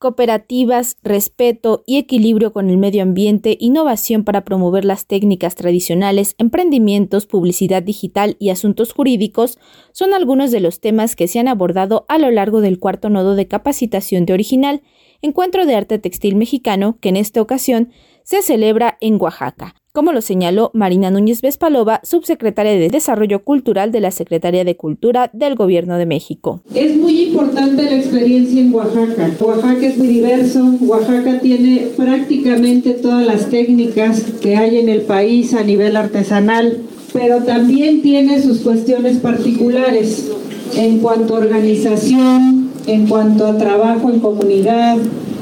cooperativas, respeto y equilibrio con el medio ambiente, innovación para promover las técnicas tradicionales, emprendimientos, publicidad digital y asuntos jurídicos son algunos de los temas que se han abordado a lo largo del cuarto nodo de capacitación de original, encuentro de arte textil mexicano que en esta ocasión se celebra en Oaxaca como lo señaló Marina Núñez Vespalova, subsecretaria de Desarrollo Cultural de la Secretaría de Cultura del Gobierno de México. Es muy importante la experiencia en Oaxaca. Oaxaca es muy diverso, Oaxaca tiene prácticamente todas las técnicas que hay en el país a nivel artesanal, pero también tiene sus cuestiones particulares en cuanto a organización, en cuanto a trabajo en comunidad,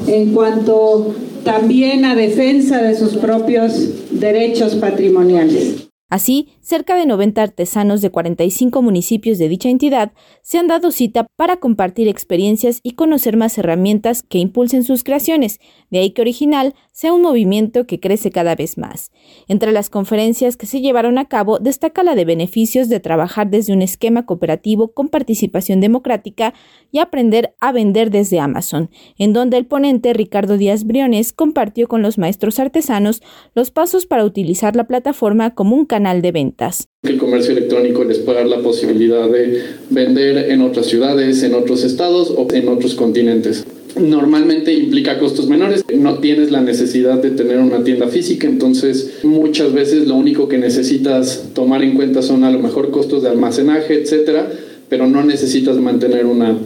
en cuanto también a defensa de sus propios derechos patrimoniales. Así, cerca de 90 artesanos de 45 municipios de dicha entidad se han dado cita para compartir experiencias y conocer más herramientas que impulsen sus creaciones, de ahí que Original sea un movimiento que crece cada vez más. Entre las conferencias que se llevaron a cabo destaca la de beneficios de trabajar desde un esquema cooperativo con participación democrática y aprender a vender desde Amazon, en donde el ponente Ricardo Díaz Briones compartió con los maestros artesanos los pasos para utilizar la plataforma como un canal de ventas. El comercio electrónico les puede dar la posibilidad de vender en otras ciudades, en otros estados o en otros continentes. Normalmente implica costos menores, no tienes la necesidad de tener una tienda física, entonces muchas veces lo único que necesitas tomar en cuenta son a lo mejor costos de almacenaje, etcétera, pero no necesitas mantener una,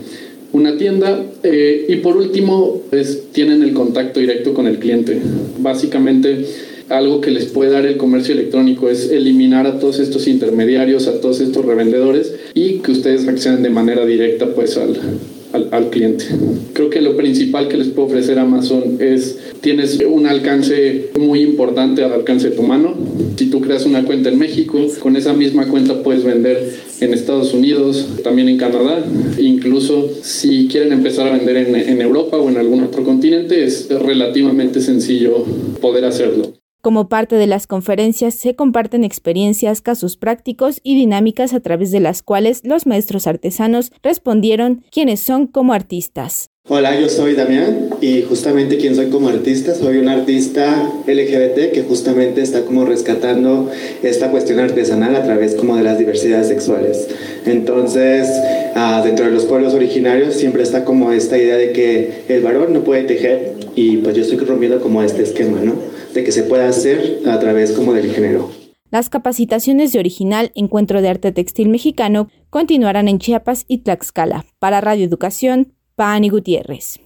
una tienda. Eh, y por último, pues, tienen el contacto directo con el cliente. Básicamente, algo que les puede dar el comercio electrónico es eliminar a todos estos intermediarios, a todos estos revendedores y que ustedes accedan de manera directa pues al, al, cliente. Creo que lo principal que les puedo ofrecer Amazon es, tienes un alcance muy importante al alcance de tu mano. Si tú creas una cuenta en México, con esa misma cuenta puedes vender en Estados Unidos, también en Canadá. Incluso si quieren empezar a vender en, en Europa o en algún otro continente, es relativamente sencillo poder hacerlo. Como parte de las conferencias se comparten experiencias, casos prácticos y dinámicas a través de las cuales los maestros artesanos respondieron quiénes son como artistas. Hola, yo soy Damián y justamente quien soy como artista, soy un artista LGBT que justamente está como rescatando esta cuestión artesanal a través como de las diversidades sexuales. Entonces, ah, dentro de los pueblos originarios siempre está como esta idea de que el varón no puede tejer y pues yo estoy rompiendo como este esquema, ¿no? De que se pueda hacer a través como del género. Las capacitaciones de original Encuentro de Arte Textil Mexicano continuarán en Chiapas y Tlaxcala. Para Radio Educación, Pani Gutiérrez.